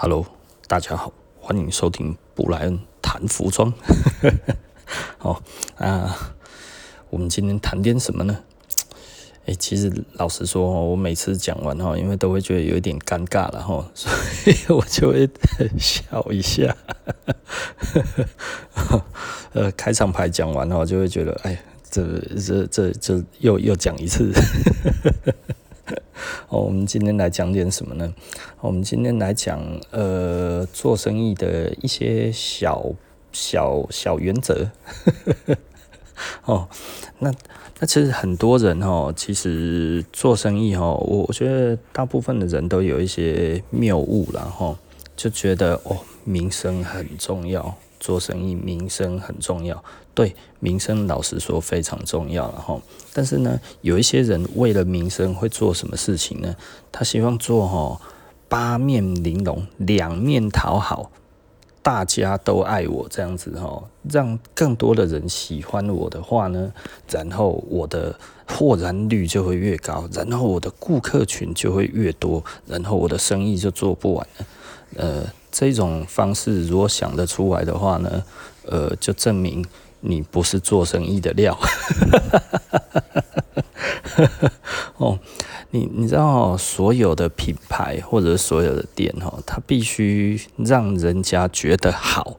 Hello，大家好，欢迎收听布莱恩谈服装。好啊，我们今天谈点什么呢？哎，其实老实说，我每次讲完哈，因为都会觉得有一点尴尬了哈，所以我就会笑一下。呃，开场白讲完哈，就会觉得，哎，这这这这又又讲一次。哦，我们今天来讲点什么呢？我们今天来讲，呃，做生意的一些小小小原则。哦，那那其实很多人哦，其实做生意哦，我我觉得大部分的人都有一些谬误，然后就觉得哦，名声很重要。做生意名声很重要，对，名声老实说非常重要，然后，但是呢，有一些人为了名声会做什么事情呢？他希望做哈八面玲珑，两面讨好，大家都爱我这样子哈，让更多的人喜欢我的话呢，然后我的获然率就会越高，然后我的顾客群就会越多，然后我的生意就做不完了，呃。这种方式如果想得出来的话呢，呃，就证明你不是做生意的料。哦，你你知道哦，所有的品牌或者所有的店哦，它必须让人家觉得好，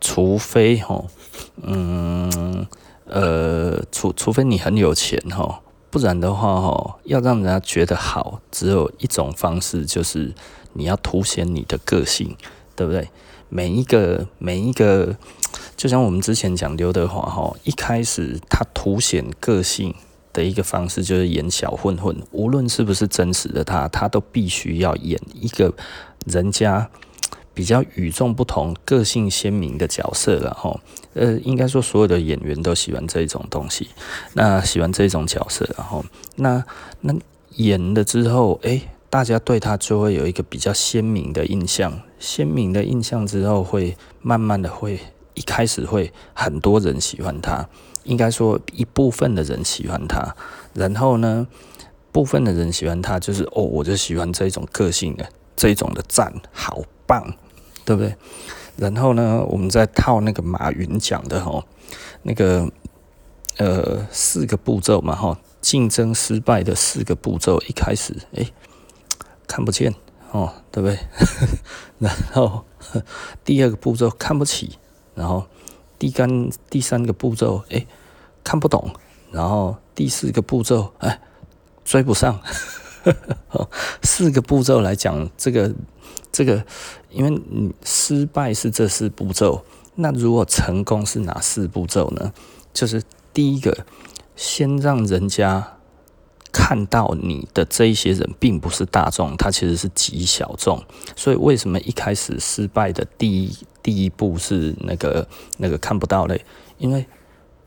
除非哦，嗯，呃，除除非你很有钱哈，不然的话哈，要让人家觉得好，只有一种方式就是。你要凸显你的个性，对不对？每一个每一个，就像我们之前讲刘德华哈，一开始他凸显个性的一个方式就是演小混混，无论是不是真实的他，他都必须要演一个人家比较与众不同、个性鲜明的角色了哈。呃，应该说所有的演员都喜欢这种东西，那喜欢这种角色，然后那那演了之后，哎。大家对他就会有一个比较鲜明的印象，鲜明的印象之后，会慢慢的会一开始会很多人喜欢他，应该说一部分的人喜欢他，然后呢，部分的人喜欢他就是哦，我就喜欢这种个性的，这种的赞，好棒，对不对？然后呢，我们再套那个马云讲的吼，那个呃四个步骤嘛哈，竞争失败的四个步骤，一开始诶。看不见哦，对不对？然后第二个步骤看不起，然后第三第三个步骤哎看不懂，然后第四个步骤哎追不上。四个步骤来讲，这个这个，因为你失败是这四步骤，那如果成功是哪四步骤呢？就是第一个，先让人家。看到你的这一些人并不是大众，他其实是极小众，所以为什么一开始失败的第一第一步是那个那个看不到嘞？因为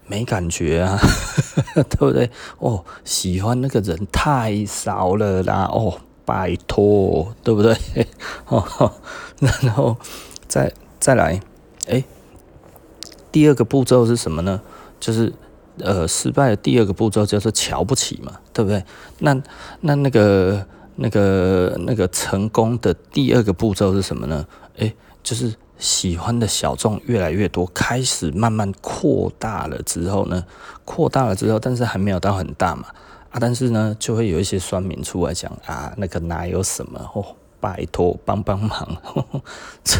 没感觉啊，对不对？哦，喜欢那个人太少了啦，哦，拜托，对不对？哦，然后再再来，哎，第二个步骤是什么呢？就是。呃，失败的第二个步骤叫做瞧不起嘛，对不对？那那那个那个那个成功的第二个步骤是什么呢？诶，就是喜欢的小众越来越多，开始慢慢扩大了之后呢，扩大了之后，但是还没有到很大嘛，啊，但是呢，就会有一些酸民出来讲啊，那个哪有什么哦，拜托帮帮忙，呵 呵这。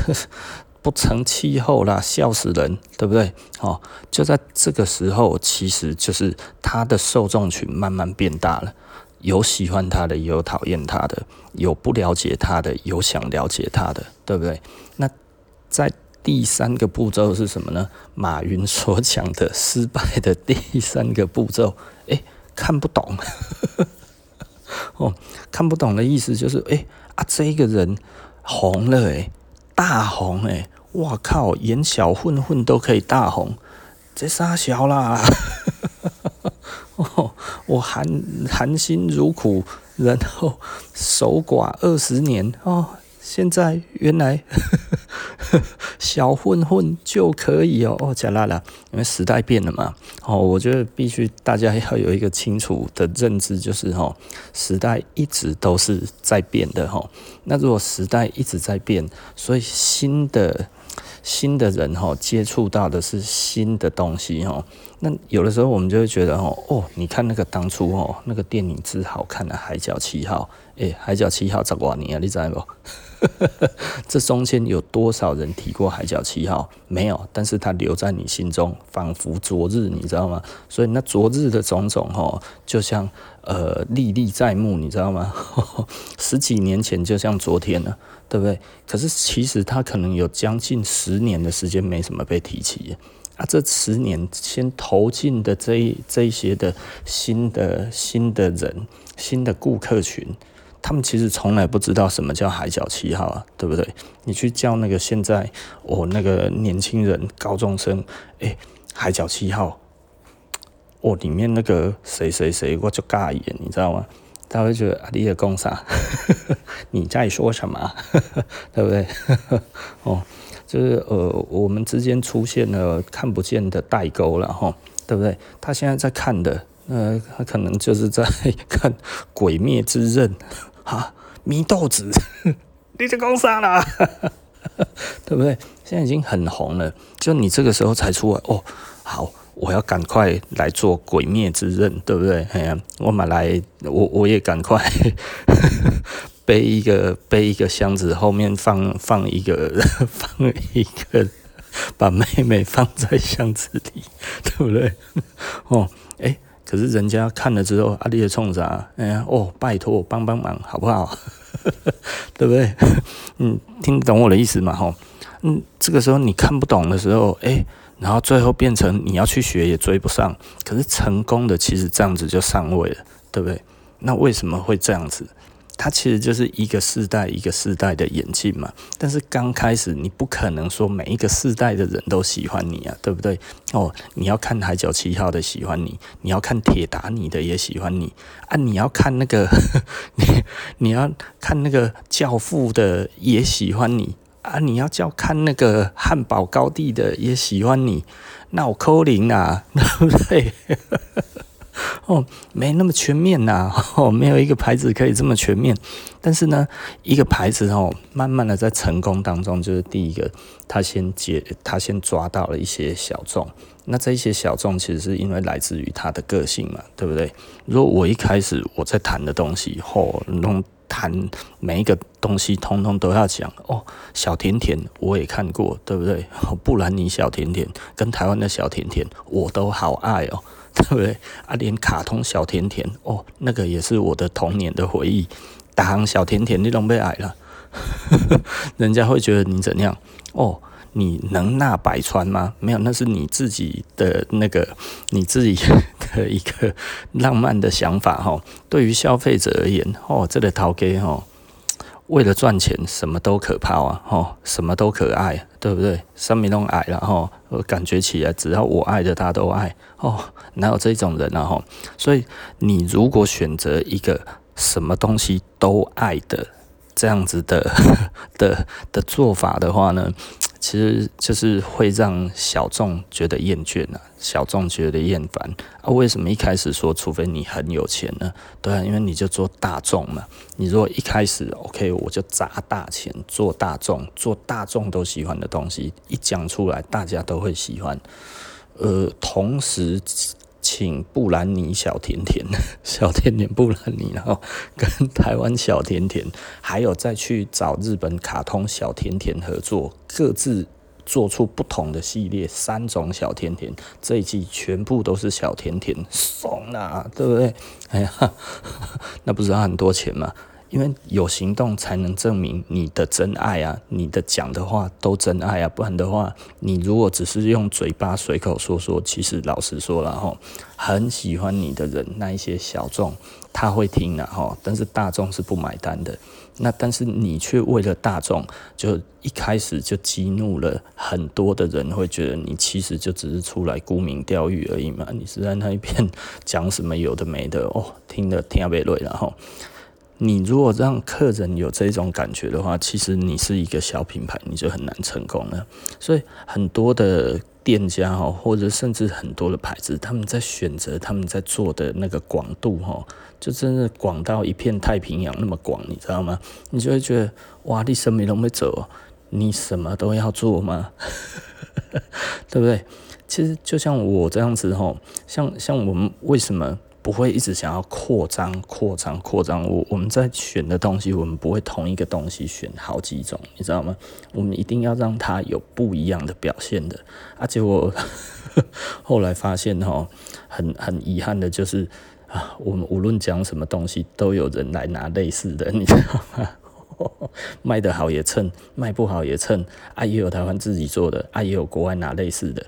不成气候啦，笑死人，对不对？哦，就在这个时候，其实就是他的受众群慢慢变大了，有喜欢他的，也有讨厌他的，有不了解他的，有想了解他的，对不对？那在第三个步骤是什么呢？马云所讲的失败的第三个步骤，诶，看不懂，哦，看不懂的意思就是，诶啊，这个人红了，诶。大红诶、欸，哇靠！演小混混都可以大红，这啥小啦？我含含辛茹苦，然后守寡二十年哦，现在原来 小混混就可以哦哦，加拉拉，因为时代变了嘛。哦，我觉得必须大家要有一个清楚的认知，就是哦，时代一直都是在变的哈。那如果时代一直在变，所以新的。新的人哈，接触到的是新的东西哈。那有的时候我们就会觉得哦，哦，你看那个当初哦，那个电影之好看的《海角七号》，诶，《海角七号》十多年啊，你知道不？这中间有多少人提过《海角七号》？没有，但是它留在你心中，仿佛昨日，你知道吗？所以那昨日的种种哈，就像呃历历在目，你知道吗？十几年前就像昨天了。对不对？可是其实他可能有将近十年的时间没什么被提起啊。这十年先投进的这一这些的新的新的人、新的顾客群，他们其实从来不知道什么叫海角七号啊，对不对？你去叫那个现在我、哦、那个年轻人、高中生，哎，海角七号，哦，里面那个谁谁谁，我就尬眼，你知道吗？他会觉得啊，你在讲啥？你在说什么？对不对？哦，就是呃，我们之间出现了看不见的代沟了哈，对不对？他现在在看的，呃，他可能就是在 看《鬼灭之刃》啊，祢豆子，你在讲啥啦？对不对？现在已经很红了，就你这个时候才出来哦，好。我要赶快来做《鬼灭之刃》，对不对？哎呀，我买来，我我也赶快 背一个背一个箱子，后面放放一个放一个，把妹妹放在箱子里，对不对？哦，哎，可是人家看了之后，阿弟冲啥？哎呀，哦，拜托帮帮忙，好不好？对不对？嗯，听懂我的意思嘛？吼，嗯，这个时候你看不懂的时候，哎。然后最后变成你要去学也追不上，可是成功的其实这样子就上位了，对不对？那为什么会这样子？它其实就是一个世代一个世代的演进嘛。但是刚开始你不可能说每一个世代的人都喜欢你啊，对不对？哦，你要看海角七号的喜欢你，你要看铁达尼的也喜欢你啊，你要看那个 你你要看那个教父的也喜欢你。啊！你要叫看那个汉堡高地的也喜欢你，那我扣零啊，对不对？哦，没那么全面呐，哦，没有一个牌子可以这么全面。但是呢，一个牌子哦，慢慢的在成功当中，就是第一个，他先接，他先抓到了一些小众。那这一些小众其实是因为来自于他的个性嘛，对不对？如果我一开始我在谈的东西，哦，弄。谈每一个东西，通通都要讲哦。小甜甜我也看过，对不对？布兰妮小甜甜跟台湾的小甜甜，我都好爱哦，对不对？啊，连卡通小甜甜哦，那个也是我的童年的回忆。打行小甜甜你都被爱了，人家会觉得你怎样哦？你能纳百川吗？没有，那是你自己的那个你自己 的一个浪漫的想法哈。对于消费者而言，哦，这个头家哈，为了赚钱，什么都可怕啊，哦，什么都可爱，对不对？什么都爱了哈，我感觉起来，只要我爱的，他都爱哦，哪有这种人啊哈？所以你如果选择一个什么东西都爱的这样子的 的的做法的话呢？其实就是会让小众觉得厌倦啊，小众觉得厌烦啊。为什么一开始说，除非你很有钱呢？对啊，因为你就做大众嘛。你如果一开始 OK，我就砸大钱做大众，做大众都喜欢的东西，一讲出来大家都会喜欢。呃，同时。请布兰妮小甜甜，小甜甜布兰妮，然后跟台湾小甜甜，还有再去找日本卡通小甜甜合作，各自做出不同的系列，三种小甜甜，这一季全部都是小甜甜，送啊，对不对？哎呀，那不是要很多钱吗？因为有行动才能证明你的真爱啊，你的讲的话都真爱啊，不然的话，你如果只是用嘴巴随口说说，其实老实说了哈，很喜欢你的人，那一些小众他会听的哈，但是大众是不买单的。那但是你却为了大众，就一开始就激怒了很多的人，会觉得你其实就只是出来沽名钓誉而已嘛，你是在那一边讲什么有的没的哦，听得听不累然后。你如果让客人有这种感觉的话，其实你是一个小品牌，你就很难成功了。所以很多的店家哈，或者甚至很多的牌子，他们在选择他们在做的那个广度哈，就真的广到一片太平洋那么广，你知道吗？你就会觉得哇，你什么都没走，你什么都要做吗？对不对？其实就像我这样子哈，像像我们为什么？不会一直想要扩张、扩张、扩张。我我们在选的东西，我们不会同一个东西选好几种，你知道吗？我们一定要让它有不一样的表现的。而且我后来发现哈，很很遗憾的就是啊，我们无论讲什么东西，都有人来拿类似的，你知道吗？卖得好也蹭，卖不好也蹭。啊，也有台湾自己做的，啊，也有国外拿类似的。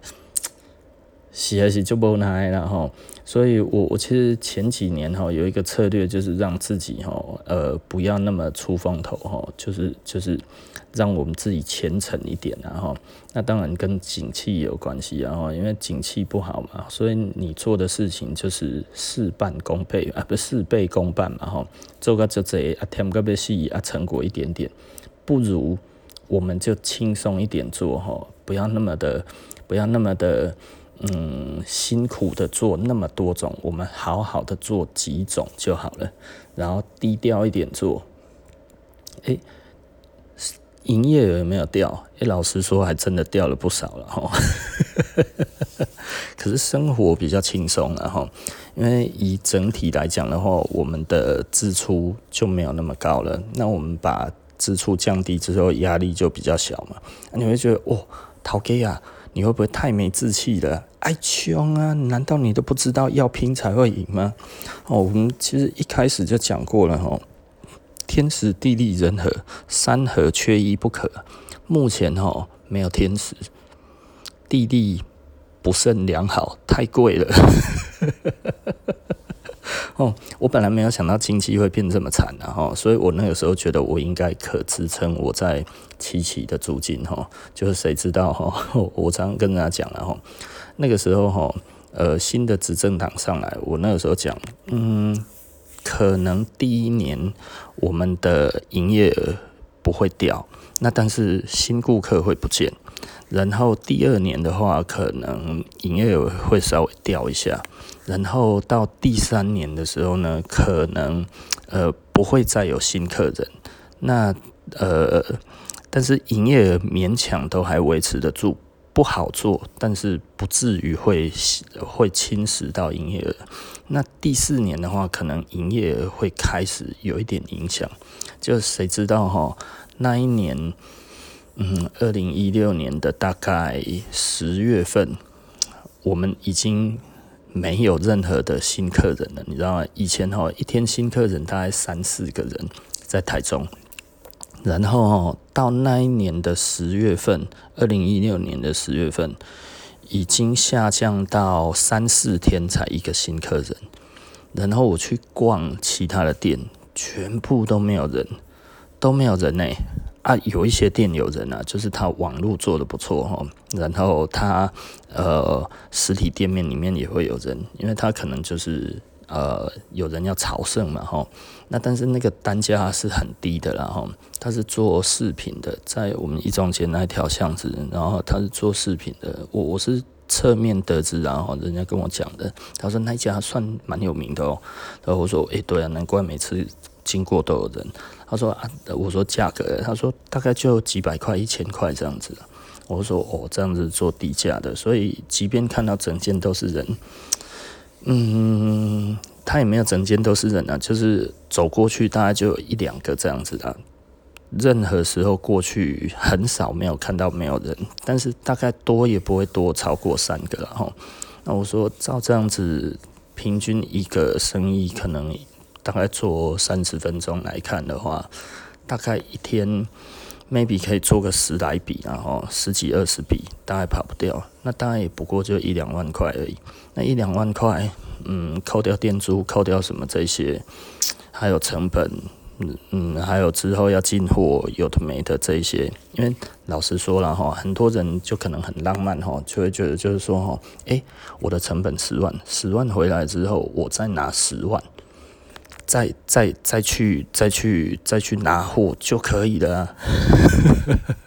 是还是就不拿了哈，所以我我其实前几年哈有一个策略，就是让自己哈呃不要那么出风头哈，就是就是让我们自己虔诚一点然后，那当然跟景气有关系然后，因为景气不好嘛，所以你做的事情就是事半功倍啊，不事倍功半嘛哈，做个就这啊添个别细啊成果一点点，不如我们就轻松一点做哈，不要那么的不要那么的。嗯，辛苦的做那么多种，我们好好的做几种就好了，然后低调一点做。诶，营业额没有掉？诶，老实说，还真的掉了不少了哈。可是生活比较轻松了哈，因为以整体来讲的话，我们的支出就没有那么高了。那我们把支出降低之后，压力就比较小嘛。你会觉得，哦，头家啊。你会不会太没志气了？爱穷啊！难道你都不知道要拼才会赢吗？哦，我们其实一开始就讲过了哈，天时地利人和三和缺一不可。目前哦没有天时，地利不甚良好，太贵了。哦，我本来没有想到经济会变这么惨的哈，所以我那个时候觉得我应该可支撑我在七期的租金哈，就是谁知道哈，我常跟大家讲了哈，那个时候哈，呃，新的执政党上来，我那个时候讲，嗯，可能第一年我们的营业额不会掉，那但是新顾客会不见，然后第二年的话，可能营业额会稍微掉一下。然后到第三年的时候呢，可能呃不会再有新客人，那呃但是营业额勉强都还维持得住，不好做，但是不至于会会侵蚀到营业额。那第四年的话，可能营业额会开始有一点影响，就谁知道哈？那一年，嗯，二零一六年的大概十月份，我们已经。没有任何的新客人了，你知道吗？以前哈一天新客人大概三四个人在台中，然后到那一年的十月份，二零一六年的十月份，已经下降到三四天才一个新客人，然后我去逛其他的店，全部都没有人，都没有人呢。啊，有一些店有人啊，就是他网络做的不错哈，然后他呃实体店面里面也会有人，因为他可能就是呃有人要朝圣嘛哈，那但是那个单价是很低的啦哈，他是做饰品的，在我们一中街那一条巷子，然后他是做饰品的，我我是侧面得知，然后人家跟我讲的，他说那家算蛮有名的哦，然后我说诶、对啊，难怪每次经过都有人。他说啊，我说价格，他说大概就几百块、一千块这样子。我说哦，这样子做低价的，所以即便看到整件都是人，嗯，他也没有整间都是人啊，就是走过去大概就有一两个这样子的。任何时候过去很少没有看到没有人，但是大概多也不会多超过三个了哈。那我说照这样子，平均一个生意可能。大概做三十分钟来看的话，大概一天 maybe 可以做个十来笔，然后十几二十笔，大概跑不掉。那当然也不过就一两万块而已。那一两万块，嗯，扣掉店租，扣掉什么这些，还有成本，嗯嗯，还有之后要进货，有的没的这些。因为老实说了哈，很多人就可能很浪漫哈，就会觉得就是说哈，诶，我的成本十万，十万回来之后，我再拿十万。再再再去再去再去拿货就可以了啊。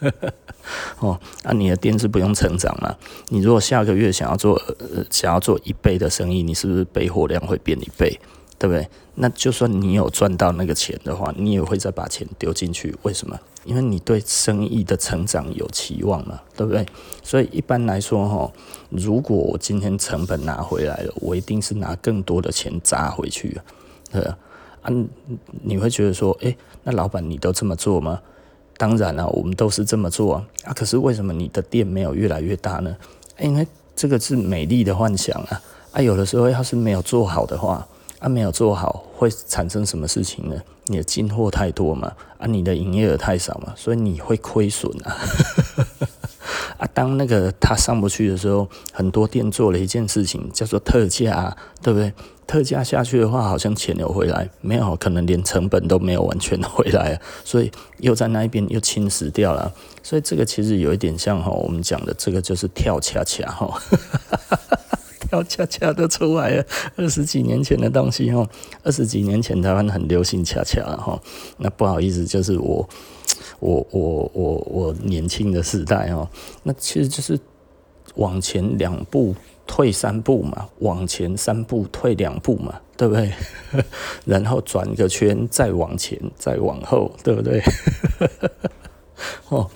哦，那、啊、你的店是不用成长嘛？你如果下个月想要做呃想要做一倍的生意，你是不是备货量会变一倍？对不对？那就算你有赚到那个钱的话，你也会再把钱丢进去。为什么？因为你对生意的成长有期望嘛，对不对？所以一般来说，哈，如果我今天成本拿回来了，我一定是拿更多的钱砸回去，对啊，啊，你会觉得说，诶，那老板你都这么做吗？当然了、啊，我们都是这么做啊。啊，可是为什么你的店没有越来越大呢？因为这个是美丽的幻想啊。啊，有的时候要是没有做好的话。啊，没有做好会产生什么事情呢？你的进货太多嘛，啊，你的营业额太少嘛，所以你会亏损啊。啊，当那个他上不去的时候，很多店做了一件事情，叫做特价，对不对？特价下去的话，好像钱有回来，没有，可能连成本都没有完全回来，所以又在那一边又侵蚀掉了。所以这个其实有一点像哈，我们讲的这个就是跳恰恰哈。跳恰恰都出来了，二十几年前的东西哈，二十几年前台湾很流行恰恰哈，那不好意思，就是我我我我我年轻的时代哦，那其实就是往前两步退三步嘛，往前三步退两步嘛，对不对？然后转个圈再往前再往后，对不对？哦。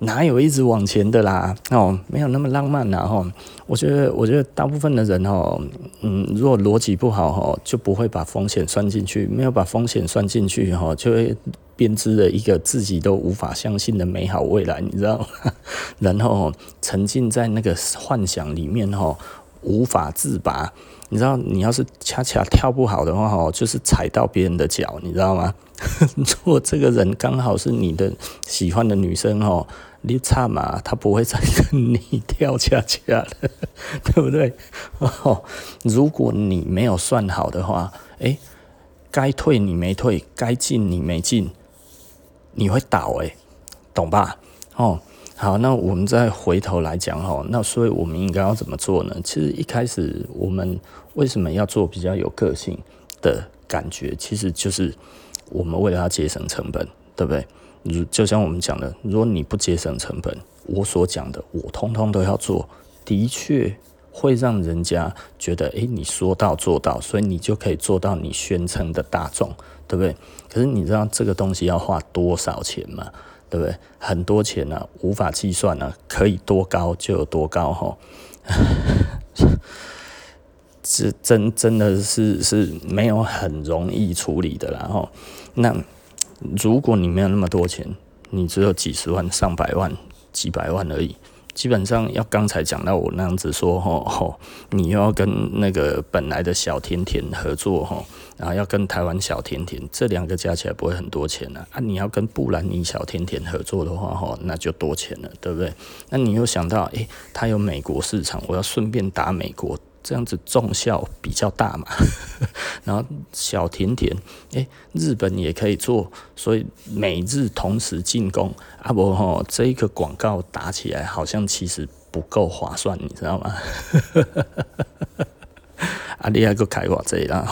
哪有一直往前的啦？哦，没有那么浪漫呐！哈，我觉得，我觉得大部分的人哦，嗯，如果逻辑不好哈，就不会把风险算进去，没有把风险算进去哈，就会编织了一个自己都无法相信的美好未来，你知道吗？然后沉浸在那个幻想里面哈，无法自拔。你知道，你要是恰恰跳不好的话哦，就是踩到别人的脚，你知道吗？如果这个人刚好是你的喜欢的女生哦，你差嘛，他不会再跟你跳恰恰的，对不对？哦，如果你没有算好的话，诶，该退你没退，该进你没进，你会倒诶，懂吧？哦，好，那我们再回头来讲哦，那所以我们应该要怎么做呢？其实一开始我们为什么要做比较有个性的感觉，其实就是。我们为了要节省成本，对不对？如就像我们讲的，如果你不节省成本，我所讲的我通通都要做，的确会让人家觉得，诶，你说到做到，所以你就可以做到你宣称的大众，对不对？可是你知道这个东西要花多少钱吗？对不对？很多钱呢、无法计算呢、可以多高就有多高，哦。这真真的是是没有很容易处理的，然后那如果你没有那么多钱，你只有几十万、上百万、几百万而已，基本上要刚才讲到我那样子说吼吼，你又要跟那个本来的小甜甜合作吼，然后要跟台湾小甜甜这两个加起来不会很多钱呢啊，你要跟布兰妮小甜甜合作的话吼，那就多钱了，对不对？那你又想到诶，他有美国市场，我要顺便打美国。这样子重效比较大嘛，然后小甜甜，诶，日本也可以做，所以美日同时进攻，啊不吼，这一个广告打起来好像其实不够划算，你知道吗？啊，你还个开我这啦，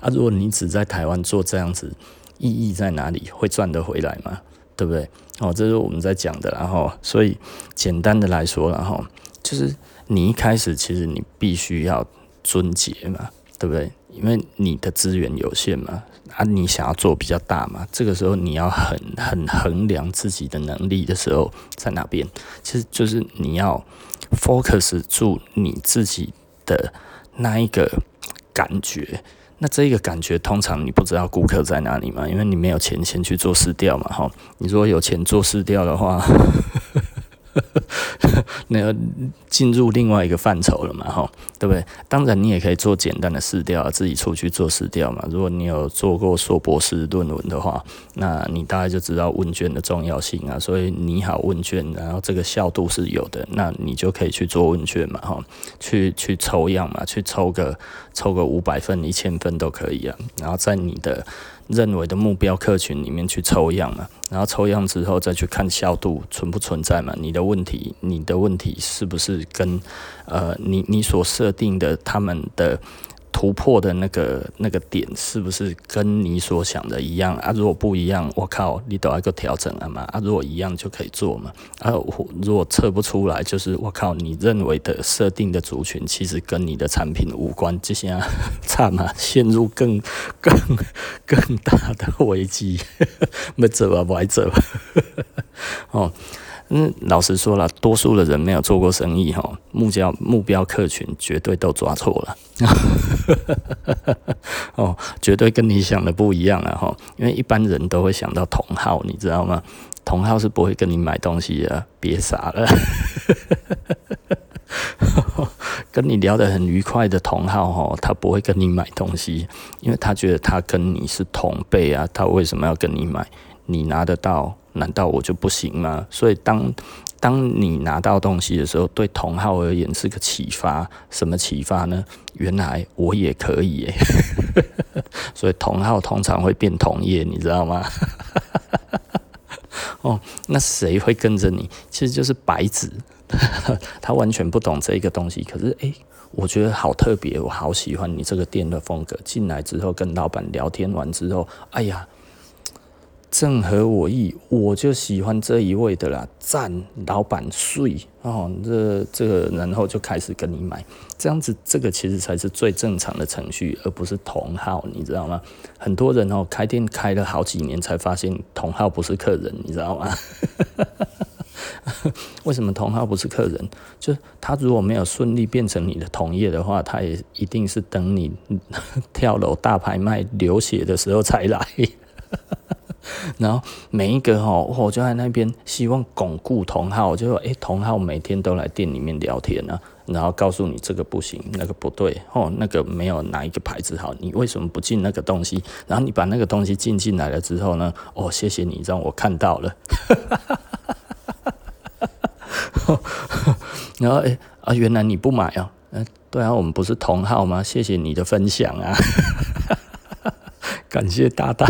啊，如果你只在台湾做这样子，意义在哪里？会赚得回来吗？对不对？哦，这是我们在讲的，然后所以简单的来说，然后。就是你一开始其实你必须要尊节嘛，对不对？因为你的资源有限嘛，啊，你想要做比较大嘛，这个时候你要很很衡量自己的能力的时候在哪边？其实就是你要 focus 住你自己的那一个感觉。那这个感觉通常你不知道顾客在哪里嘛，因为你没有钱先去做市调嘛，哈。你如果有钱做市调的话。那个进入另外一个范畴了嘛，哈，对不对？当然，你也可以做简单的试调啊，自己出去做试调嘛。如果你有做过硕博士论文的话，那你大概就知道问卷的重要性啊。所以你好问卷，然后这个效度是有的，那你就可以去做问卷嘛，哈，去去抽样嘛，去抽个抽个五百份、一千份都可以啊。然后在你的认为的目标客群里面去抽样嘛，然后抽样之后再去看效度存不存在嘛？你的问题，你的问题是不是跟呃你你所设定的他们的突破的那个那个点是不是跟你所想的一样啊？如果不一样，我靠，你都要个调整了嘛？啊，如果一样就可以做嘛？啊，如果测不出来，就是我靠，你认为的设定的族群其实跟你的产品无关，这些差嘛，陷入更更更大的危机，没走啊，歪走 哦。嗯，老实说了，多数的人没有做过生意哈，目标目标客群绝对都抓错了，哦，绝对跟你想的不一样了哈，因为一般人都会想到同号，你知道吗？同号是不会跟你买东西的，别傻了，跟你聊得很愉快的同号哈，他不会跟你买东西，因为他觉得他跟你是同辈啊，他为什么要跟你买？你拿得到？难道我就不行吗？所以当当你拿到东西的时候，对同号而言是个启发。什么启发呢？原来我也可以耶！所以同号通常会变同业，你知道吗？哦，那谁会跟着你？其实就是白纸，他完全不懂这个东西。可是，诶、我觉得好特别，我好喜欢你这个店的风格。进来之后跟老板聊天完之后，哎呀。正合我意，我就喜欢这一位的啦。赞，老板睡哦，这这个然后就开始跟你买，这样子这个其实才是最正常的程序，而不是同号，你知道吗？很多人哦，开店开了好几年才发现同号不是客人，你知道吗？为什么同号不是客人？就他如果没有顺利变成你的同业的话，他也一定是等你跳楼大拍卖流血的时候才来。然后每一个哈，我就在那边希望巩固同号，就说哎，同号每天都来店里面聊天啊，然后告诉你这个不行，那个不对，哦，那个没有哪一个牌子好，你为什么不进那个东西？然后你把那个东西进进来了之后呢，哦，谢谢你让我看到了，然后哎啊，原来你不买啊？对啊，我们不是同号吗？谢谢你的分享啊，感谢大大。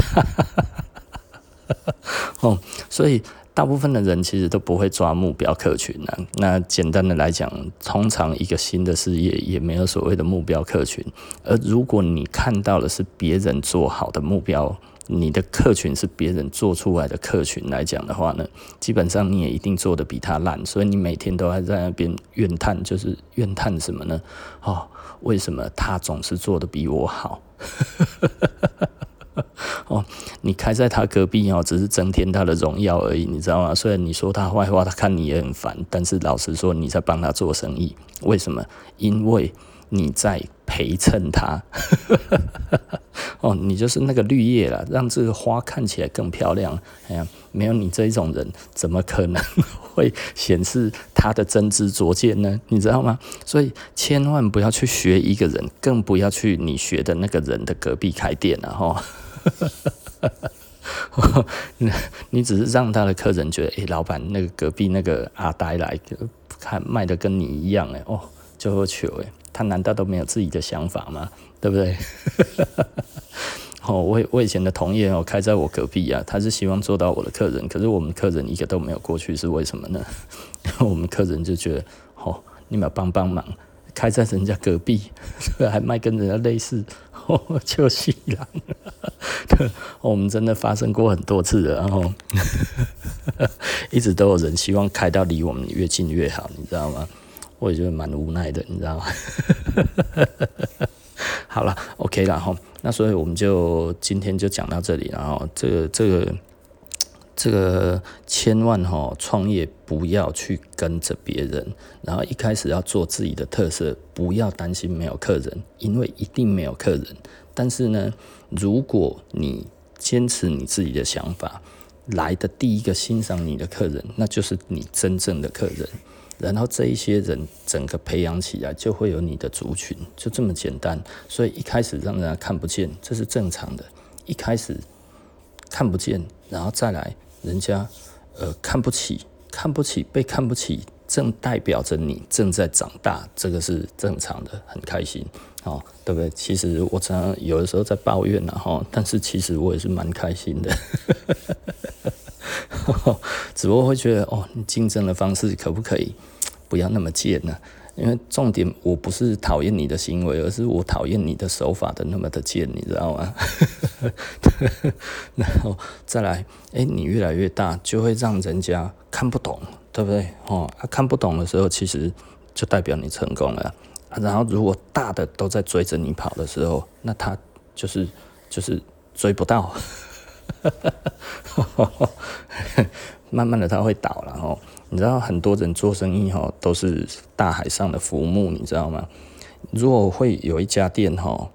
哦，所以大部分的人其实都不会抓目标客群呢、那简单的来讲，通常一个新的事业也没有所谓的目标客群。而如果你看到的是别人做好的目标，你的客群是别人做出来的客群来讲的话呢，基本上你也一定做得比他烂。所以你每天都还在那边怨叹，就是怨叹什么呢？哦，为什么他总是做得比我好？你开在他隔壁哦，只是增添他的荣耀而已，你知道吗？虽然你说他坏话，他看你也很烦，但是老实说，你在帮他做生意，为什么？因为你在陪衬他。哦，你就是那个绿叶了，让这个花看起来更漂亮。哎呀，没有你这一种人，怎么可能会显示他的真知灼见呢？你知道吗？所以千万不要去学一个人，更不要去你学的那个人的隔壁开店了哈。你只是让他的客人觉得，哎，老板那个隔壁那个阿呆来看卖的跟你一样，哎，哦，就会求，哎，他难道都没有自己的想法吗？对不对？哦，我我以前的同业哦，开在我隔壁啊，他是希望做到我的客人，可是我们客人一个都没有过去，是为什么呢？我们客人就觉得，哦，你们要帮帮忙，开在人家隔壁，还卖跟人家类似。哦，就是了，我们真的发生过很多次的，然后 一直都有人希望开到离我们越近越好，你知道吗？我也觉得蛮无奈的，你知道吗？好了，OK 了哈，那所以我们就今天就讲到这里，然后这个这个。这个千万哈创业不要去跟着别人，然后一开始要做自己的特色，不要担心没有客人，因为一定没有客人。但是呢，如果你坚持你自己的想法，来的第一个欣赏你的客人，那就是你真正的客人。然后这一些人整个培养起来，就会有你的族群，就这么简单。所以一开始让人家看不见，这是正常的。一开始看不见，然后再来。人家呃看不起，看不起，被看不起，正代表着你正在长大，这个是正常的，很开心哦，对不对？其实我常常有的时候在抱怨然后，但是其实我也是蛮开心的，只不过会觉得哦，你竞争的方式可不可以不要那么贱呢？因为重点我不是讨厌你的行为，而是我讨厌你的手法的那么的贱，你知道吗？然后再来，哎，你越来越大，就会让人家看不懂，对不对？哦，啊，看不懂的时候，其实就代表你成功了。然后如果大的都在追着你跑的时候，那他就是就是追不到。慢慢的他会倒了哦，你知道很多人做生意哈都是大海上的浮木，你知道吗？如果会有一家店哈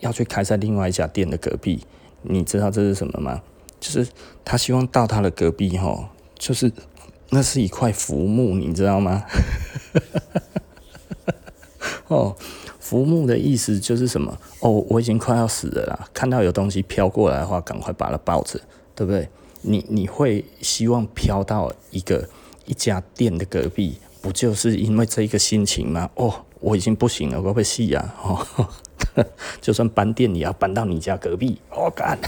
要去开在另外一家店的隔壁，你知道这是什么吗？就是他希望到他的隔壁哈，就是那是一块浮木，你知道吗？哦，浮木的意思就是什么？哦，我已经快要死了啦，看到有东西飘过来的话，赶快把它抱着，对不对？你你会希望飘到一个一家店的隔壁，不就是因为这个心情吗？哦，我已经不行了，我会死呀！哦，就算搬店也要搬到你家隔壁。我、哦、干，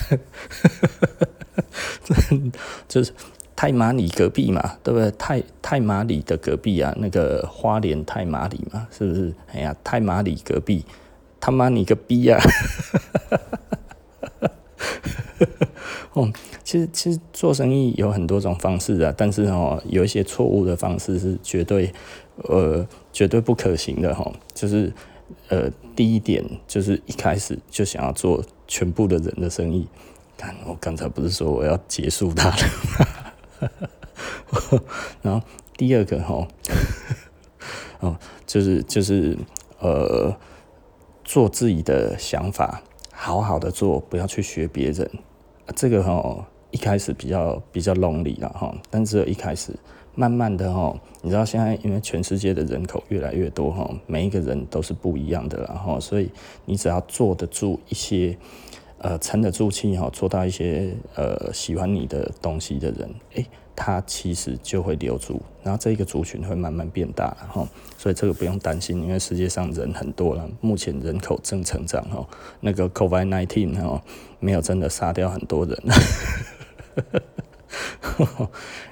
就是太麻里隔壁嘛，对不对？太太麻里的隔壁啊，那个花莲太麻里嘛，是不是？哎呀，太麻里隔壁，他妈你个逼呀！哦，其实其实做生意有很多种方式啊，但是哦，有一些错误的方式是绝对呃绝对不可行的哈、哦。就是呃第一点就是一开始就想要做全部的人的生意，看我刚才不是说我要结束他了吗？然后第二个哈，哦就是就是呃做自己的想法，好好的做，不要去学别人。这个哈一开始比较比较 lonely 了哈，但只有一开始，慢慢的哈，你知道现在因为全世界的人口越来越多哈，每一个人都是不一样的然后，所以你只要坐得住一些，呃，沉得住气哈，做到一些呃喜欢你的东西的人，诶它其实就会留住，然后这个族群会慢慢变大了哈，所以这个不用担心，因为世界上人很多了，目前人口正成长哈，那个 COVID-19 哈没有真的杀掉很多人，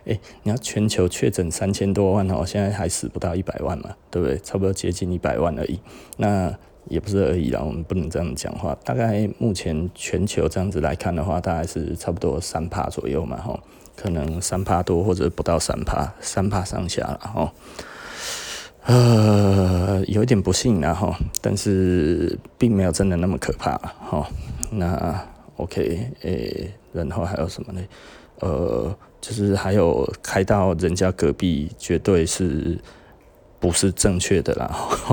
哎，你要全球确诊三千多万哦，现在还死不到一百万嘛，对不对？差不多接近一百万而已，那也不是而已啦，我们不能这样讲话，大概目前全球这样子来看的话，大概是差不多三趴左右嘛哈。可能三趴多或者不到三趴，三趴上下了哈。呃，有一点不幸然后，但是并没有真的那么可怕哈。那 OK，诶、然后还有什么呢？呃，就是还有开到人家隔壁，绝对是不是正确的啦，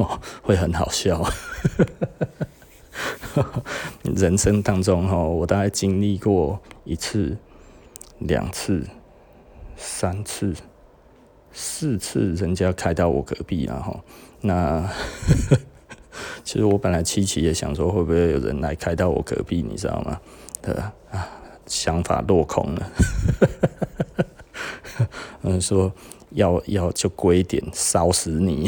会很好笑。人生当中哈，我大概经历过一次。两次、三次、四次，人家开到我隔壁了哈。那 其实我本来七期也想说，会不会有人来开到我隔壁，你知道吗？对啊，想法落空了。嗯，说要要就贵点，烧死你。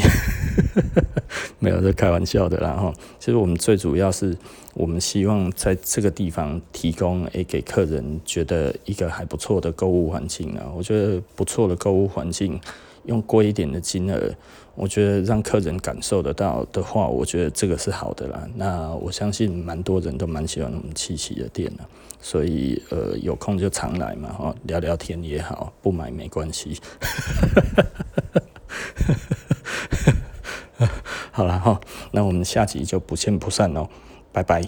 没有，在开玩笑的啦哈。其实我们最主要是，我们希望在这个地方提供诶给客人觉得一个还不错的购物环境啊。我觉得不错的购物环境，用贵一点的金额，我觉得让客人感受得到的话，我觉得这个是好的啦。那我相信蛮多人都蛮喜欢我们七期的店的，所以呃有空就常来嘛哈，聊聊天也好，不买没关系。好了哈，那我们下集就不见不散喽，拜拜。